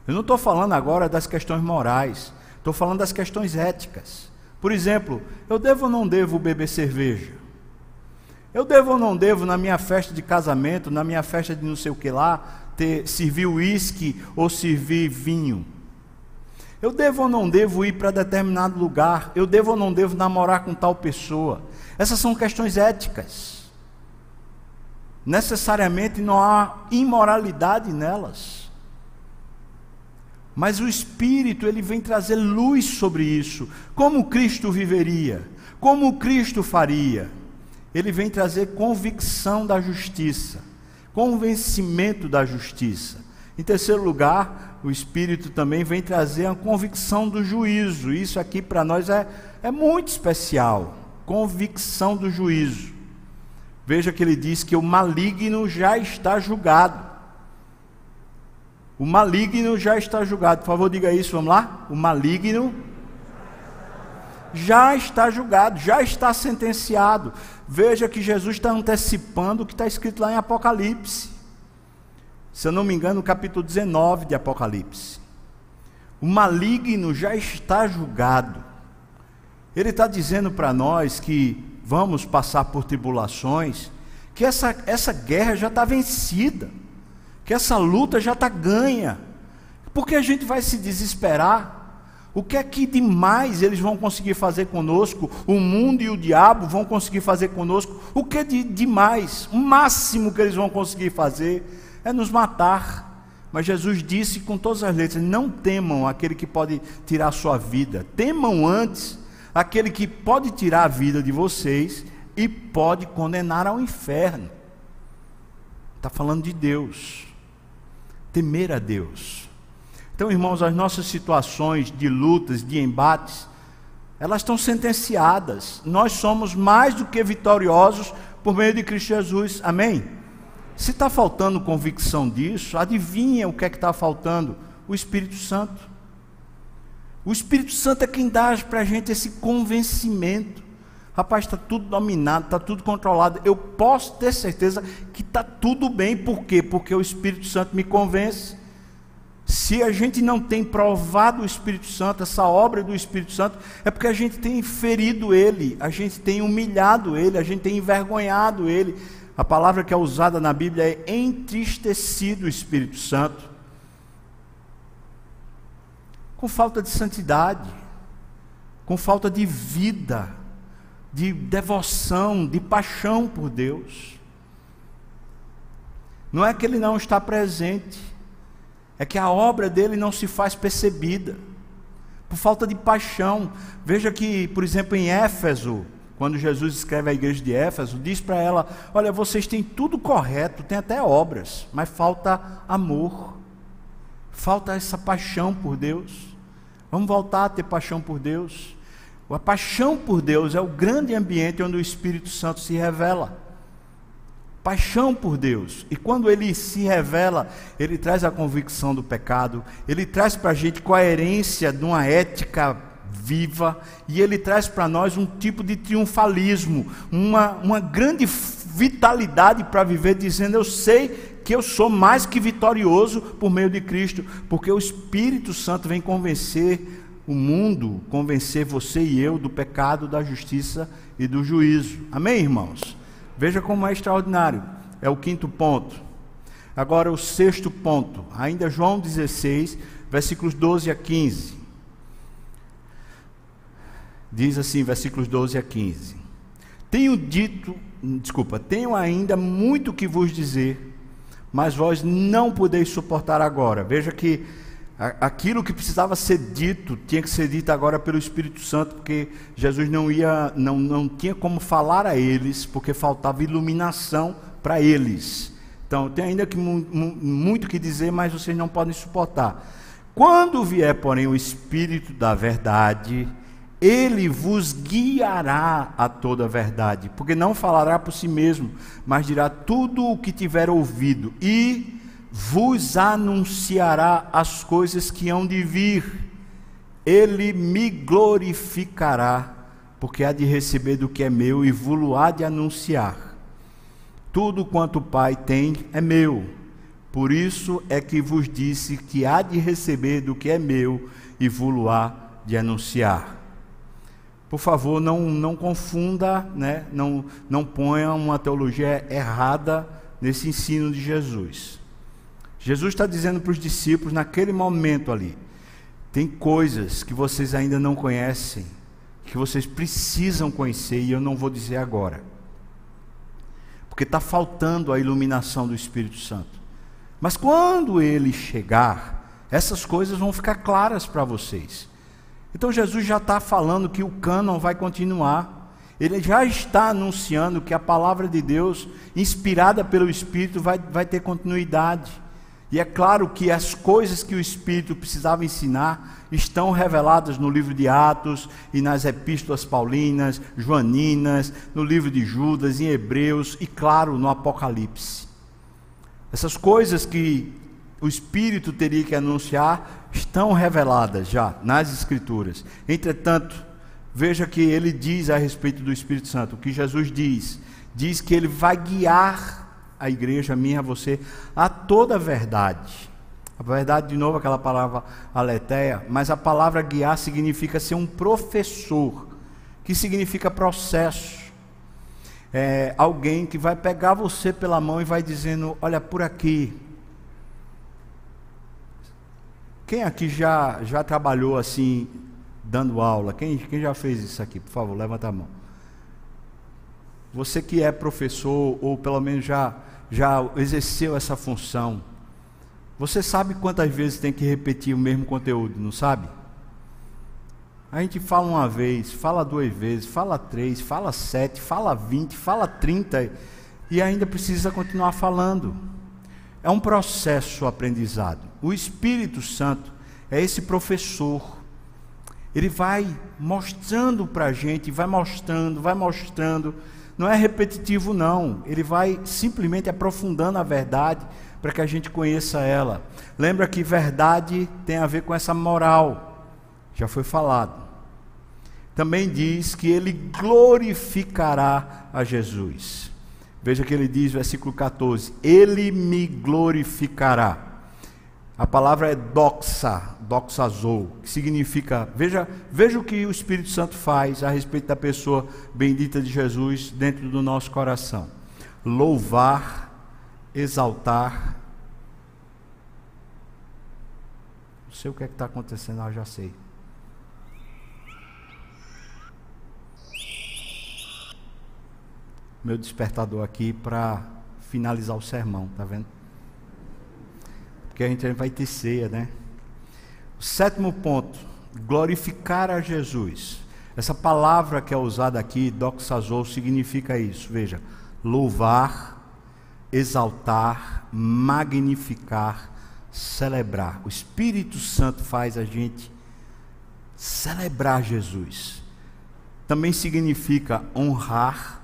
Speaker 1: Eu não estou falando agora das questões morais. Estou falando das questões éticas. Por exemplo, eu devo ou não devo beber cerveja? Eu devo ou não devo, na minha festa de casamento, na minha festa de não sei o que lá, ter, servir uísque ou servir vinho? Eu devo ou não devo ir para determinado lugar? Eu devo ou não devo namorar com tal pessoa? Essas são questões éticas. Necessariamente não há imoralidade nelas. Mas o Espírito, ele vem trazer luz sobre isso. Como Cristo viveria? Como Cristo faria? Ele vem trazer convicção da justiça, convencimento da justiça. Em terceiro lugar, o Espírito também vem trazer a convicção do juízo. Isso aqui para nós é, é muito especial. Convicção do juízo. Veja que ele diz que o maligno já está julgado. O maligno já está julgado. Por favor, diga isso, vamos lá? O maligno já está julgado, já está sentenciado. Veja que Jesus está antecipando o que está escrito lá em Apocalipse. Se eu não me engano, no capítulo 19 de Apocalipse. O maligno já está julgado. Ele está dizendo para nós que vamos passar por tribulações, que essa, essa guerra já está vencida que essa luta já está ganha. Porque a gente vai se desesperar? O que é que demais eles vão conseguir fazer conosco? O mundo e o diabo vão conseguir fazer conosco? O que é de demais? O máximo que eles vão conseguir fazer é nos matar. Mas Jesus disse com todas as letras: não temam aquele que pode tirar a sua vida, temam antes aquele que pode tirar a vida de vocês e pode condenar ao inferno. Está falando de Deus temer a Deus. Então, irmãos, as nossas situações de lutas, de embates, elas estão sentenciadas. Nós somos mais do que vitoriosos por meio de Cristo Jesus. Amém? Se está faltando convicção disso, adivinha o que é que está faltando? O Espírito Santo. O Espírito Santo é quem dá para a gente esse convencimento. Rapaz, está tudo dominado, está tudo controlado. Eu posso ter certeza que está tudo bem. Por quê? Porque o Espírito Santo me convence. Se a gente não tem provado o Espírito Santo, essa obra do Espírito Santo, é porque a gente tem ferido ele, a gente tem humilhado ele, a gente tem envergonhado ele. A palavra que é usada na Bíblia é entristecido o Espírito Santo. Com falta de santidade, com falta de vida de devoção, de paixão por Deus. Não é que ele não está presente, é que a obra dele não se faz percebida, por falta de paixão. Veja que, por exemplo, em Éfeso, quando Jesus escreve à igreja de Éfeso, diz para ela: Olha, vocês têm tudo correto, têm até obras, mas falta amor, falta essa paixão por Deus. Vamos voltar a ter paixão por Deus. A paixão por Deus é o grande ambiente onde o Espírito Santo se revela. Paixão por Deus. E quando ele se revela, ele traz a convicção do pecado, ele traz para a gente coerência de uma ética viva, e ele traz para nós um tipo de triunfalismo, uma, uma grande vitalidade para viver, dizendo: Eu sei que eu sou mais que vitorioso por meio de Cristo, porque o Espírito Santo vem convencer o mundo convencer você e eu do pecado, da justiça e do juízo. Amém, irmãos? Veja como é extraordinário. É o quinto ponto. Agora, o sexto ponto, ainda João 16, versículos 12 a 15. Diz assim, versículos 12 a 15: Tenho dito, desculpa, tenho ainda muito que vos dizer, mas vós não podeis suportar agora. Veja que aquilo que precisava ser dito tinha que ser dito agora pelo Espírito Santo, porque Jesus não ia, não, não tinha como falar a eles, porque faltava iluminação para eles. Então, tem ainda que, muito que dizer, mas vocês não podem suportar. Quando vier, porém, o Espírito da verdade, ele vos guiará a toda a verdade, porque não falará por si mesmo, mas dirá tudo o que tiver ouvido e vos anunciará as coisas que hão de vir. Ele me glorificará, porque há de receber do que é meu e vos há de anunciar. Tudo quanto o Pai tem é meu. Por isso é que vos disse que há de receber do que é meu e vos há de anunciar. Por favor, não, não confunda, né? não, não ponha uma teologia errada nesse ensino de Jesus. Jesus está dizendo para os discípulos naquele momento ali: tem coisas que vocês ainda não conhecem, que vocês precisam conhecer, e eu não vou dizer agora, porque está faltando a iluminação do Espírito Santo. Mas quando ele chegar, essas coisas vão ficar claras para vocês. Então Jesus já está falando que o cânon vai continuar. Ele já está anunciando que a palavra de Deus, inspirada pelo Espírito, vai, vai ter continuidade. E é claro que as coisas que o Espírito precisava ensinar estão reveladas no livro de Atos e nas epístolas paulinas, joaninas, no livro de Judas, em Hebreus e, claro, no Apocalipse. Essas coisas que o Espírito teria que anunciar estão reveladas já nas Escrituras. Entretanto, veja que ele diz a respeito do Espírito Santo, o que Jesus diz: diz que ele vai guiar a igreja, a minha, a você, a toda a verdade. A verdade, de novo, aquela palavra aletheia, mas a palavra guiar significa ser um professor, que significa processo. É alguém que vai pegar você pela mão e vai dizendo: Olha, por aqui. Quem aqui já, já trabalhou assim, dando aula? Quem, quem já fez isso aqui? Por favor, levanta a mão. Você que é professor, ou pelo menos já já exerceu essa função, você sabe quantas vezes tem que repetir o mesmo conteúdo, não sabe? A gente fala uma vez, fala duas vezes, fala três, fala sete, fala vinte, fala trinta e ainda precisa continuar falando. É um processo aprendizado. O Espírito Santo é esse professor. Ele vai mostrando para a gente, vai mostrando, vai mostrando não é repetitivo, não. Ele vai simplesmente aprofundando a verdade para que a gente conheça ela. Lembra que verdade tem a ver com essa moral. Já foi falado. Também diz que ele glorificará a Jesus. Veja que ele diz, versículo 14: Ele me glorificará. A palavra é doxa, doxazou, que significa, veja, veja o que o Espírito Santo faz a respeito da pessoa bendita de Jesus dentro do nosso coração. Louvar, exaltar. Não sei o que é está acontecendo, eu já sei. Meu despertador aqui para finalizar o sermão, tá vendo? Porque a gente vai ter ceia, né? O sétimo ponto, glorificar a Jesus. Essa palavra que é usada aqui, doxazou, significa isso. Veja, louvar, exaltar, magnificar, celebrar. O Espírito Santo faz a gente celebrar Jesus. Também significa honrar,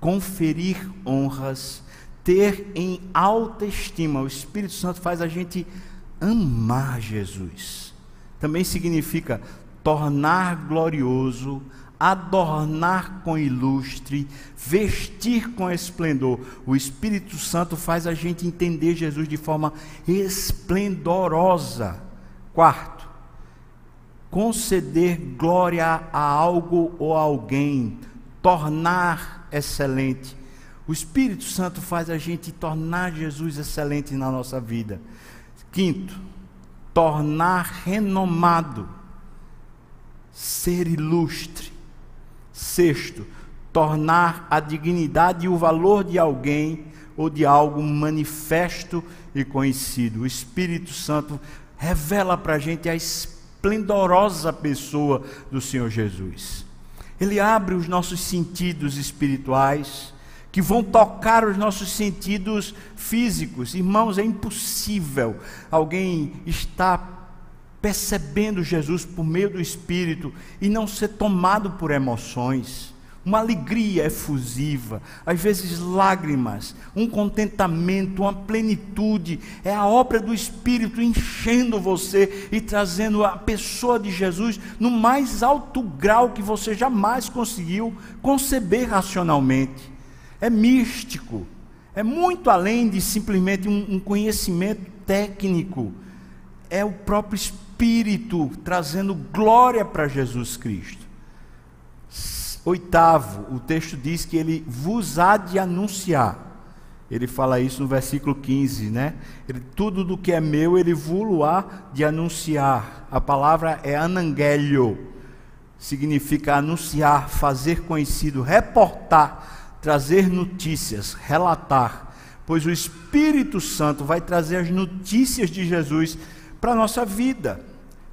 Speaker 1: conferir honras, ter em alta estima. O Espírito Santo faz a gente amar Jesus. Também significa tornar glorioso, adornar com ilustre, vestir com esplendor. O Espírito Santo faz a gente entender Jesus de forma esplendorosa. Quarto, conceder glória a algo ou alguém, tornar excelente. O Espírito Santo faz a gente tornar Jesus excelente na nossa vida. Quinto, tornar renomado, ser ilustre. Sexto, tornar a dignidade e o valor de alguém ou de algo manifesto e conhecido. O Espírito Santo revela para a gente a esplendorosa pessoa do Senhor Jesus. Ele abre os nossos sentidos espirituais, que vão tocar os nossos sentidos físicos. Irmãos, é impossível alguém estar percebendo Jesus por meio do Espírito e não ser tomado por emoções. Uma alegria efusiva, às vezes lágrimas, um contentamento, uma plenitude, é a obra do Espírito enchendo você e trazendo a pessoa de Jesus no mais alto grau que você jamais conseguiu conceber racionalmente. É místico, é muito além de simplesmente um, um conhecimento técnico, é o próprio Espírito trazendo glória para Jesus Cristo. Oitavo, o texto diz que ele vos há de anunciar. Ele fala isso no versículo 15, né? Ele, tudo do que é meu, ele vulo há de anunciar. A palavra é anangelho, significa anunciar, fazer conhecido, reportar, trazer notícias, relatar. Pois o Espírito Santo vai trazer as notícias de Jesus para a nossa vida.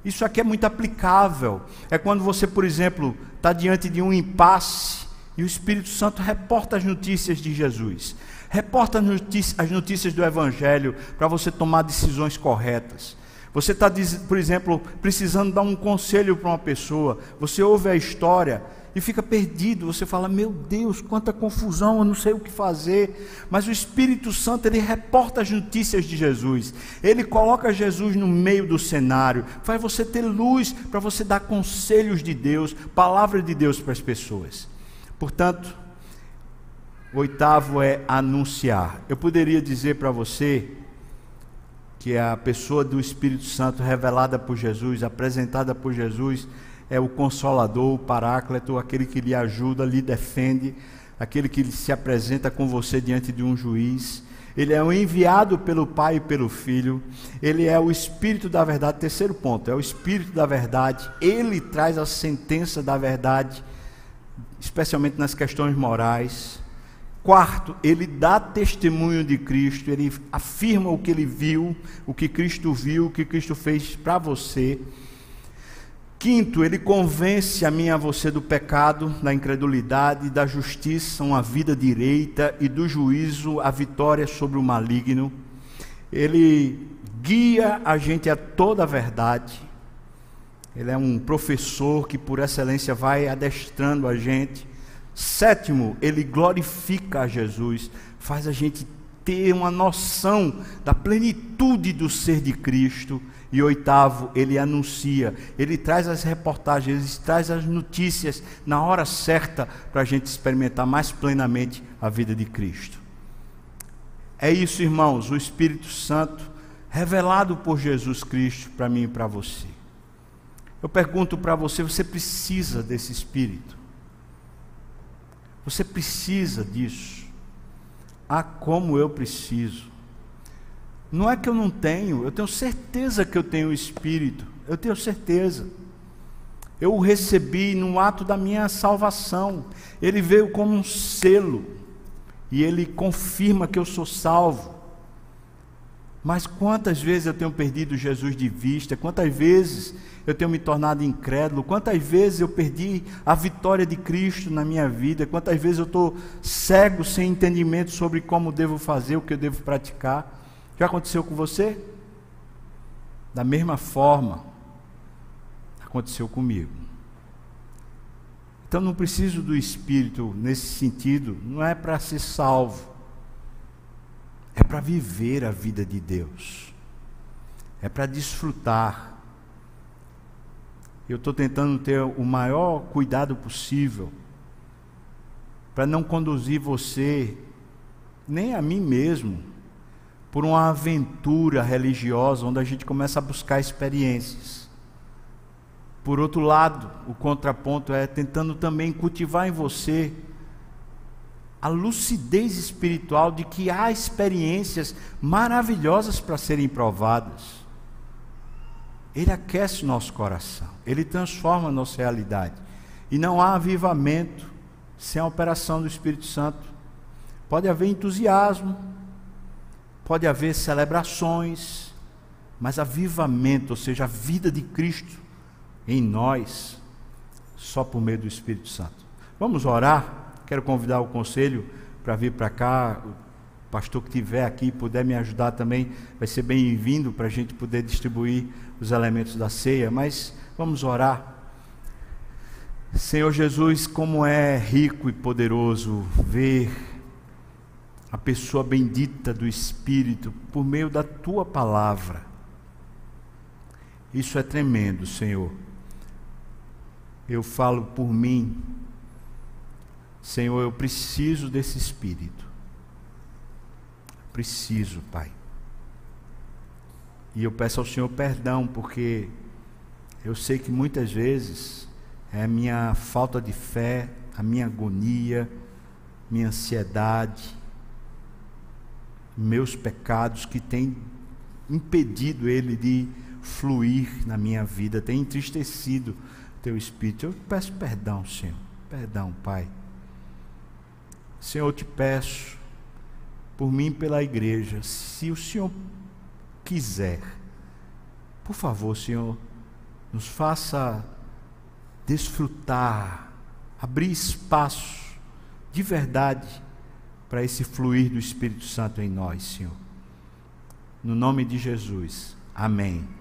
Speaker 1: Isso aqui é muito aplicável. É quando você, por exemplo, está diante de um impasse e o Espírito Santo reporta as notícias de Jesus, reporta as notícias do Evangelho para você tomar decisões corretas. Você está, por exemplo, precisando dar um conselho para uma pessoa, você ouve a história e fica perdido. Você fala: Meu Deus, quanta confusão, eu não sei o que fazer. Mas o Espírito Santo, ele reporta as notícias de Jesus, ele coloca Jesus no meio do cenário, faz você ter luz para você dar conselhos de Deus, palavra de Deus para as pessoas. Portanto, o oitavo é anunciar. Eu poderia dizer para você que a pessoa do Espírito Santo revelada por Jesus, apresentada por Jesus, é o consolador, o paráclito, aquele que lhe ajuda, lhe defende, aquele que se apresenta com você diante de um juiz. Ele é o enviado pelo Pai e pelo Filho. Ele é o Espírito da verdade. Terceiro ponto, é o Espírito da verdade. Ele traz a sentença da verdade, especialmente nas questões morais. Quarto, ele dá testemunho de Cristo, ele afirma o que ele viu, o que Cristo viu, o que Cristo fez para você. Quinto, ele convence a mim e a você do pecado, da incredulidade, da justiça, uma vida direita e do juízo, a vitória sobre o maligno. Ele guia a gente a toda a verdade. Ele é um professor que, por excelência, vai adestrando a gente. Sétimo, ele glorifica a Jesus, faz a gente ter uma noção da plenitude do ser de Cristo. E oitavo, ele anuncia, ele traz as reportagens, ele traz as notícias na hora certa para a gente experimentar mais plenamente a vida de Cristo. É isso, irmãos, o Espírito Santo revelado por Jesus Cristo para mim e para você. Eu pergunto para você: você precisa desse Espírito? Você precisa disso? Ah, como eu preciso. Não é que eu não tenho, eu tenho certeza que eu tenho o Espírito, eu tenho certeza. Eu o recebi no ato da minha salvação. Ele veio como um selo e ele confirma que eu sou salvo. Mas quantas vezes eu tenho perdido Jesus de vista? Quantas vezes eu tenho me tornado incrédulo? Quantas vezes eu perdi a vitória de Cristo na minha vida? Quantas vezes eu estou cego, sem entendimento sobre como devo fazer, o que eu devo praticar? Já aconteceu com você? Da mesma forma, aconteceu comigo. Então não preciso do Espírito nesse sentido, não é para ser salvo, é para viver a vida de Deus, é para desfrutar. Eu estou tentando ter o maior cuidado possível para não conduzir você, nem a mim mesmo, por uma aventura religiosa onde a gente começa a buscar experiências. Por outro lado, o contraponto é tentando também cultivar em você a lucidez espiritual de que há experiências maravilhosas para serem provadas. Ele aquece nosso coração, ele transforma nossa realidade. E não há avivamento, sem a operação do Espírito Santo. Pode haver entusiasmo, pode haver celebrações, mas avivamento, ou seja, a vida de Cristo em nós, só por meio do Espírito Santo. Vamos orar? Quero convidar o conselho para vir para cá. O pastor que estiver aqui puder me ajudar também, vai ser bem-vindo para a gente poder distribuir os elementos da ceia. Mas vamos orar. Senhor Jesus, como é rico e poderoso ver a pessoa bendita do Espírito por meio da tua palavra. Isso é tremendo, Senhor. Eu falo por mim. Senhor, eu preciso desse Espírito. Preciso, Pai. E eu peço ao Senhor perdão, porque eu sei que muitas vezes é a minha falta de fé, a minha agonia, minha ansiedade, meus pecados que têm impedido Ele de fluir na minha vida, tem entristecido teu espírito. Eu peço perdão, Senhor. Perdão, Pai. Senhor, eu te peço, por mim e pela igreja, se o Senhor quiser, por favor, Senhor, nos faça desfrutar, abrir espaço de verdade para esse fluir do Espírito Santo em nós, Senhor. No nome de Jesus. Amém.